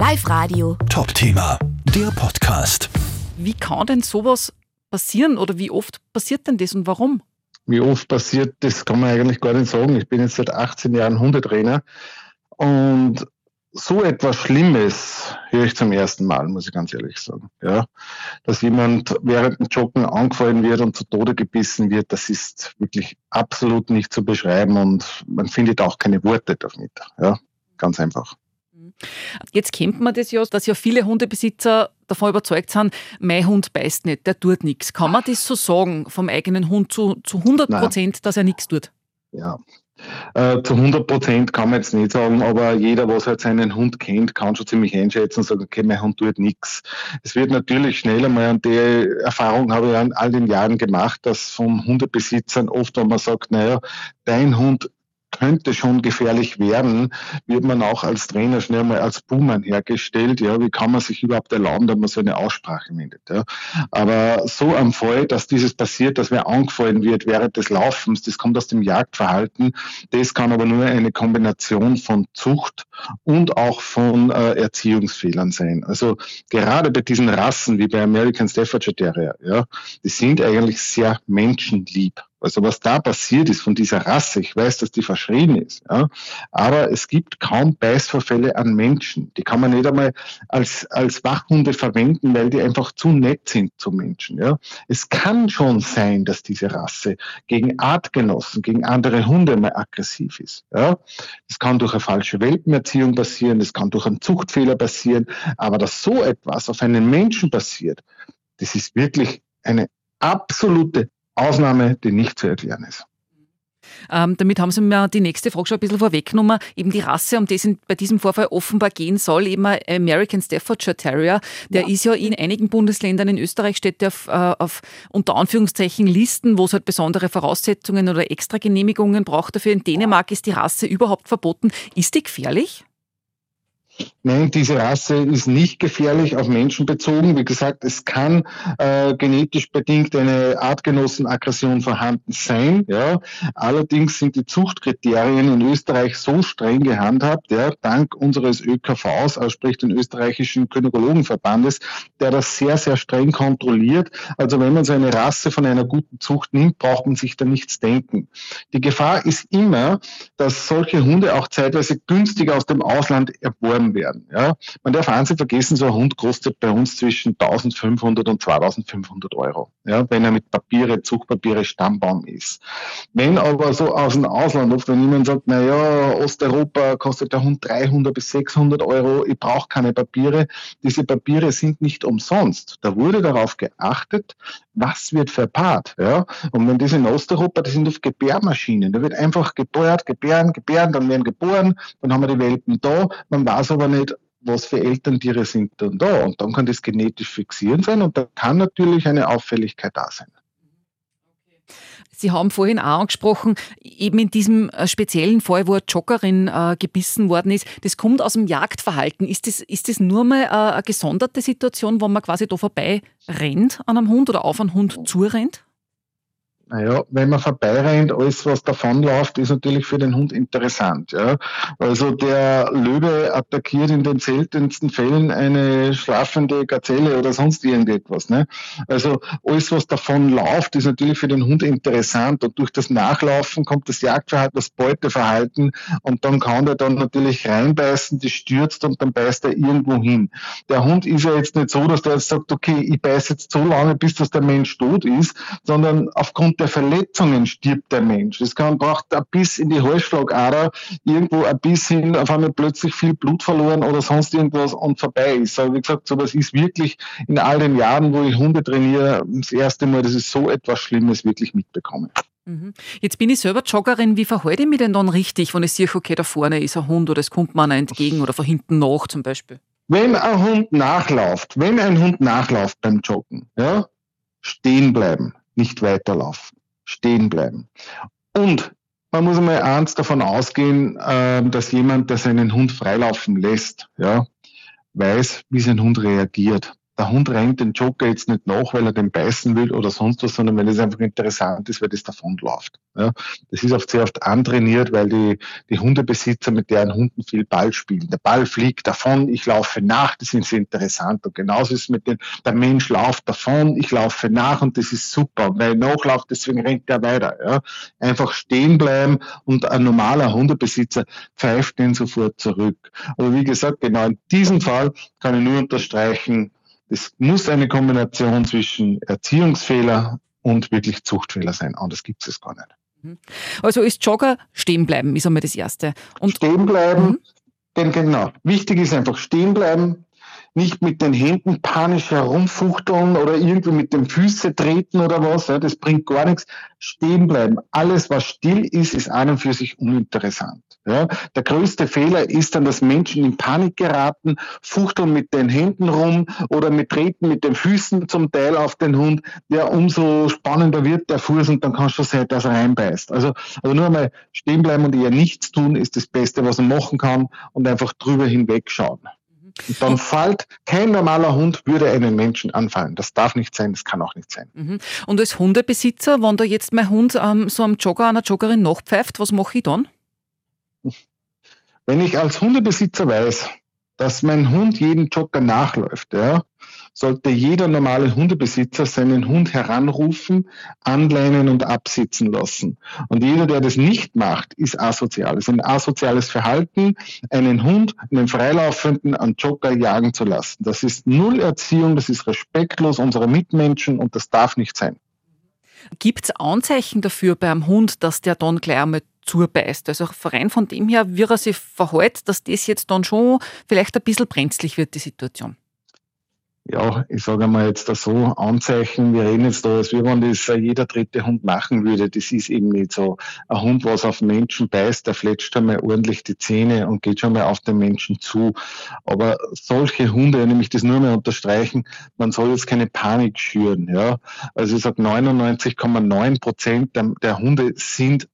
Live Radio. Top-Thema, der Podcast. Wie kann denn sowas passieren oder wie oft passiert denn das und warum? Wie oft passiert, das kann man eigentlich gar nicht sagen. Ich bin jetzt seit 18 Jahren Hundetrainer und so etwas Schlimmes höre ich zum ersten Mal, muss ich ganz ehrlich sagen. Ja, dass jemand während dem Joggen angefallen wird und zu Tode gebissen wird, das ist wirklich absolut nicht zu beschreiben und man findet auch keine Worte damit. Ja, ganz einfach. Jetzt kennt man das ja, dass ja viele Hundebesitzer davon überzeugt sind, mein Hund beißt nicht, der tut nichts. Kann man das so sagen vom eigenen Hund zu, zu 100 Prozent, dass er nichts tut? Ja, äh, zu 100 Prozent kann man jetzt nicht sagen, aber jeder, was halt seinen Hund kennt, kann schon ziemlich einschätzen und sagen, okay, mein Hund tut nichts. Es wird natürlich schneller mal, und die Erfahrung habe ich an all den Jahren gemacht, dass von Hundebesitzern oft, wenn man sagt, naja, dein Hund könnte schon gefährlich werden, wird man auch als Trainer schnell mal als Buhmann hergestellt. Ja, wie kann man sich überhaupt erlauben, dass man so eine Aussprache findet? Ja? Aber so am Fall, dass dieses passiert, dass wer angefallen wird während des Laufens, das kommt aus dem Jagdverhalten. Das kann aber nur eine Kombination von Zucht und auch von äh, Erziehungsfehlern sein. Also gerade bei diesen Rassen wie bei American Staffordshire Terrier, ja, die sind eigentlich sehr menschenlieb. Also was da passiert ist von dieser Rasse, ich weiß, dass die verschrien ist, ja, aber es gibt kaum Beißvorfälle an Menschen. Die kann man nicht einmal als, als Wachhunde verwenden, weil die einfach zu nett sind zu Menschen. Ja. Es kann schon sein, dass diese Rasse gegen Artgenossen, gegen andere Hunde mal aggressiv ist. Ja. Das kann durch eine falsche Welpenerziehung passieren, das kann durch einen Zuchtfehler passieren, aber dass so etwas auf einen Menschen passiert, das ist wirklich eine absolute Ausnahme, die nicht zu erklären ist. Ähm, damit haben Sie mir die nächste Frage schon ein bisschen vorweggenommen. Eben die Rasse, um die es bei diesem Vorfall offenbar gehen soll, eben ein American Staffordshire Terrier, der ja. ist ja in einigen Bundesländern, in Österreich steht der auf, äh, auf unter Anführungszeichen Listen, wo es halt besondere Voraussetzungen oder extra Genehmigungen braucht dafür. In Dänemark ist die Rasse überhaupt verboten. Ist die gefährlich? Nein, diese Rasse ist nicht gefährlich auf Menschen bezogen. Wie gesagt, es kann äh, genetisch bedingt eine Artgenossenaggression vorhanden sein. Ja. Allerdings sind die Zuchtkriterien in Österreich so streng gehandhabt, ja, dank unseres ÖKVs, also sprich den österreichischen Kynäkologenverbandes, der das sehr, sehr streng kontrolliert. Also wenn man so eine Rasse von einer guten Zucht nimmt, braucht man sich da nichts denken. Die Gefahr ist immer, dass solche Hunde auch zeitweise günstiger aus dem Ausland erworben werden. Ja. Man darf eins vergessen, so ein Hund kostet bei uns zwischen 1500 und 2500 Euro, ja, wenn er mit Papiere, Zugpapiere Stammbaum ist. Wenn aber so aus dem Ausland, oft wenn jemand sagt, na ja, Osteuropa kostet der Hund 300 bis 600 Euro, ich brauche keine Papiere, diese Papiere sind nicht umsonst. Da wurde darauf geachtet, was wird verpaart. Ja? Und wenn das in Osteuropa, das sind oft Gebärmaschinen, da wird einfach gebärt, gebären, gebären, dann werden geboren, dann haben wir die Welpen da, man weiß aber aber nicht, was für Elterntiere sind dann da. Und dann kann das genetisch fixieren sein und da kann natürlich eine Auffälligkeit da sein. Sie haben vorhin auch angesprochen, eben in diesem äh, speziellen Fall, wo eine Joggerin äh, gebissen worden ist, das kommt aus dem Jagdverhalten. Ist das, ist das nur mal äh, eine gesonderte Situation, wo man quasi da vorbei rennt an einem Hund oder auf einen Hund zurennt? Naja, wenn man vorbeirennt, alles was davonläuft, ist natürlich für den Hund interessant. Ja. Also der Löwe attackiert in den seltensten Fällen eine schlafende Gazelle oder sonst irgendetwas. Ne? Also alles, was davonläuft, ist natürlich für den Hund interessant und durch das Nachlaufen kommt das Jagdverhalten, das Beuteverhalten und dann kann der dann natürlich reinbeißen, die stürzt und dann beißt er irgendwo hin. Der Hund ist ja jetzt nicht so, dass der jetzt sagt, okay, ich beiße jetzt so lange, bis dass der Mensch tot ist, sondern aufgrund der Verletzungen stirbt der Mensch. Es kann, braucht ein Biss in die Halsschlagader, irgendwo ein Biss hin, auf einmal plötzlich viel Blut verloren oder sonst irgendwas und vorbei ist. Aber wie gesagt, sowas ist wirklich in all den Jahren, wo ich Hunde trainiere, das erste Mal, dass ich so etwas Schlimmes wirklich mitbekomme. Mhm. Jetzt bin ich selber Joggerin. Wie verhalte ich mich denn dann richtig, wenn ich sehe, okay, da vorne ist ein Hund oder es kommt mir einer entgegen oder von hinten nach zum Beispiel? Wenn ein Hund nachläuft, wenn ein Hund nachläuft beim Joggen, ja, stehen bleiben, nicht weiterlaufen stehen bleiben. Und man muss einmal eins davon ausgehen, ähm, dass jemand, der seinen Hund freilaufen lässt, ja, weiß, wie sein Hund reagiert. Der Hund rennt den Joker jetzt nicht nach, weil er den beißen will oder sonst was, sondern weil es einfach interessant ist, weil das davonläuft. Ja, das ist oft sehr oft antrainiert, weil die, die Hundebesitzer mit deren Hunden viel Ball spielen. Der Ball fliegt davon, ich laufe nach, das ist interessant. Und genauso ist es mit dem, der Mensch läuft davon, ich laufe nach und das ist super. Und weil er nachläuft, deswegen rennt er weiter. Ja. Einfach stehen bleiben und ein normaler Hundebesitzer pfeift den sofort zurück. Aber wie gesagt, genau in diesem Fall kann ich nur unterstreichen, es muss eine Kombination zwischen Erziehungsfehler und wirklich Zuchtfehler sein. Anders gibt es gar nicht. Mhm. Also ist Jogger stehen bleiben, ist einmal das Erste. Und stehen bleiben, mhm. genau. Wichtig ist einfach stehen bleiben, nicht mit den Händen panisch herumfuchteln oder irgendwie mit den Füßen treten oder was. Ja, das bringt gar nichts. Stehen bleiben. Alles, was still ist, ist an und für sich uninteressant. Ja, der größte Fehler ist dann, dass Menschen in Panik geraten, fuchteln mit den Händen rum oder mit treten mit den Füßen zum Teil auf den Hund. Ja, umso spannender wird der Fuß und dann kannst du sehen, dass er reinbeißt. Also, also nur einmal stehen bleiben und eher nichts tun ist das Beste, was man machen kann und einfach drüber hinwegschauen. Dann fällt kein normaler Hund würde einen Menschen anfallen. Das darf nicht sein, das kann auch nicht sein. Mhm. Und als Hundebesitzer, wenn da jetzt mein Hund ähm, so einem Jogger, einer Joggerin nachpfeift, was mache ich dann? Wenn ich als Hundebesitzer weiß, dass mein Hund jeden Jogger nachläuft, ja, sollte jeder normale Hundebesitzer seinen Hund heranrufen, anleinen und absitzen lassen. Und jeder, der das nicht macht, ist asozial. Es ist ein asoziales Verhalten, einen Hund, einen Freilaufenden an Jogger jagen zu lassen. Das ist Null Erziehung, das ist respektlos unserer Mitmenschen und das darf nicht sein. Gibt es Anzeichen dafür beim Hund, dass der dann gleich einmal zubeißt? Also rein von dem her, wie er sich verhält, dass das jetzt dann schon vielleicht ein bisschen brenzlig wird, die Situation ja, ich sage mal jetzt da so, Anzeichen, wir reden jetzt da, als wenn das jeder dritte Hund machen würde. Das ist eben nicht so. Ein Hund, was auf Menschen beißt, der fletscht einmal ordentlich die Zähne und geht schon mal auf den Menschen zu. Aber solche Hunde, nämlich das nur mehr unterstreichen, man soll jetzt keine Panik schüren. Ja. Also ich sage 99,9 Prozent der Hunde sind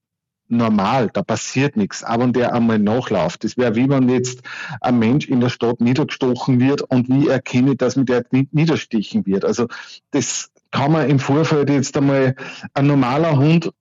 normal, da passiert nichts. Aber wenn der einmal nachläuft, das wäre wie wenn jetzt ein Mensch in der Stadt niedergestochen wird und wie erkenne, dass mit der niederstichen wird. Also das kann man im Vorfeld jetzt einmal ein normaler Hund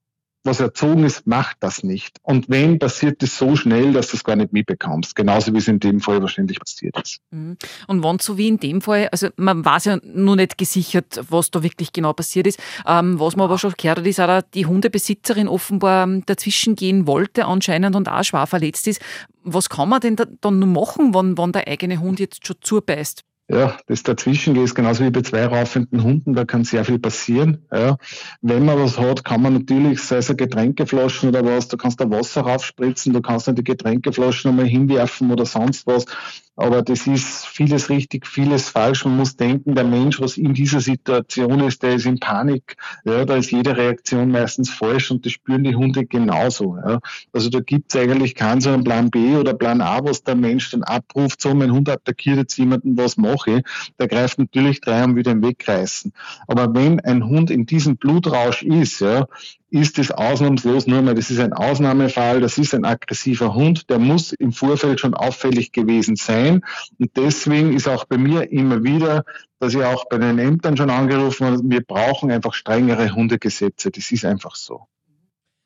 was erzogen ist, macht das nicht. Und wenn, passiert es so schnell, dass du es gar nicht mitbekommst. Genauso wie es in dem Fall wahrscheinlich passiert ist. Mhm. Und wann so wie in dem Fall, also man weiß ja nur nicht gesichert, was da wirklich genau passiert ist. Ähm, was man aber schon gehört hat, ist auch, die Hundebesitzerin offenbar ähm, dazwischen gehen wollte anscheinend und auch schwer verletzt ist. Was kann man denn da, dann machen, wenn, wenn der eigene Hund jetzt schon zubeißt? Ja, das dazwischen geht, genauso wie bei zwei raufenden Hunden, da kann sehr viel passieren. Ja. Wenn man was hat, kann man natürlich, sei es eine Getränkeflaschen oder was, du kannst da Wasser raufspritzen, du kannst dann die Getränkeflaschen einmal hinwerfen oder sonst was. Aber das ist vieles richtig, vieles falsch. Man muss denken, der Mensch, was in dieser Situation ist, der ist in Panik. Ja, da ist jede Reaktion meistens falsch und das spüren die Hunde genauso. Ja. Also da gibt es eigentlich keinen so einen Plan B oder Plan A, was der Mensch dann abruft, so mein Hund attackiert jetzt jemanden, was mache ich? Der greift natürlich drei und will den wegreißen. Aber wenn ein Hund in diesem Blutrausch ist, ja, ist es ausnahmslos nur mal, das ist ein Ausnahmefall, das ist ein aggressiver Hund, der muss im Vorfeld schon auffällig gewesen sein. Und deswegen ist auch bei mir immer wieder, dass ich auch bei den Ämtern schon angerufen habe, wir brauchen einfach strengere Hundegesetze. Das ist einfach so.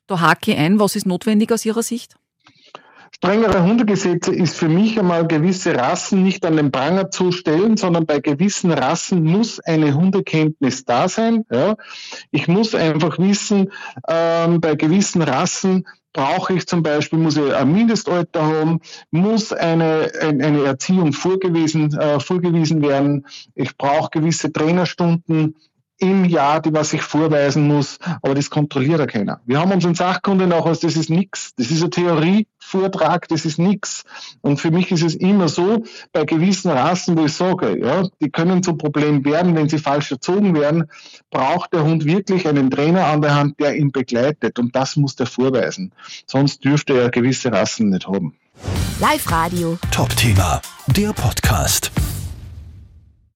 Da hake ich ein, was ist notwendig aus Ihrer Sicht? Strengere Hundegesetze ist für mich einmal gewisse Rassen nicht an den Pranger zu stellen, sondern bei gewissen Rassen muss eine Hundekenntnis da sein. Ja. Ich muss einfach wissen, ähm, bei gewissen Rassen brauche ich zum Beispiel, muss ich ein Mindestalter haben, muss eine, eine Erziehung vorgewiesen, äh, vorgewiesen werden. Ich brauche gewisse Trainerstunden im Jahr, die was ich vorweisen muss, aber das kontrolliert ja keiner. Wir haben unseren Sachkunde nachher, das ist nichts. Das ist ein Theorievortrag, das ist nichts. Und für mich ist es immer so, bei gewissen Rassen, wo ich sage, ja, die können zu Problem werden, wenn sie falsch erzogen werden, braucht der Hund wirklich einen Trainer an der Hand, der ihn begleitet. Und das muss der vorweisen. Sonst dürfte er gewisse Rassen nicht haben. Live Radio. Top Thema, der Podcast.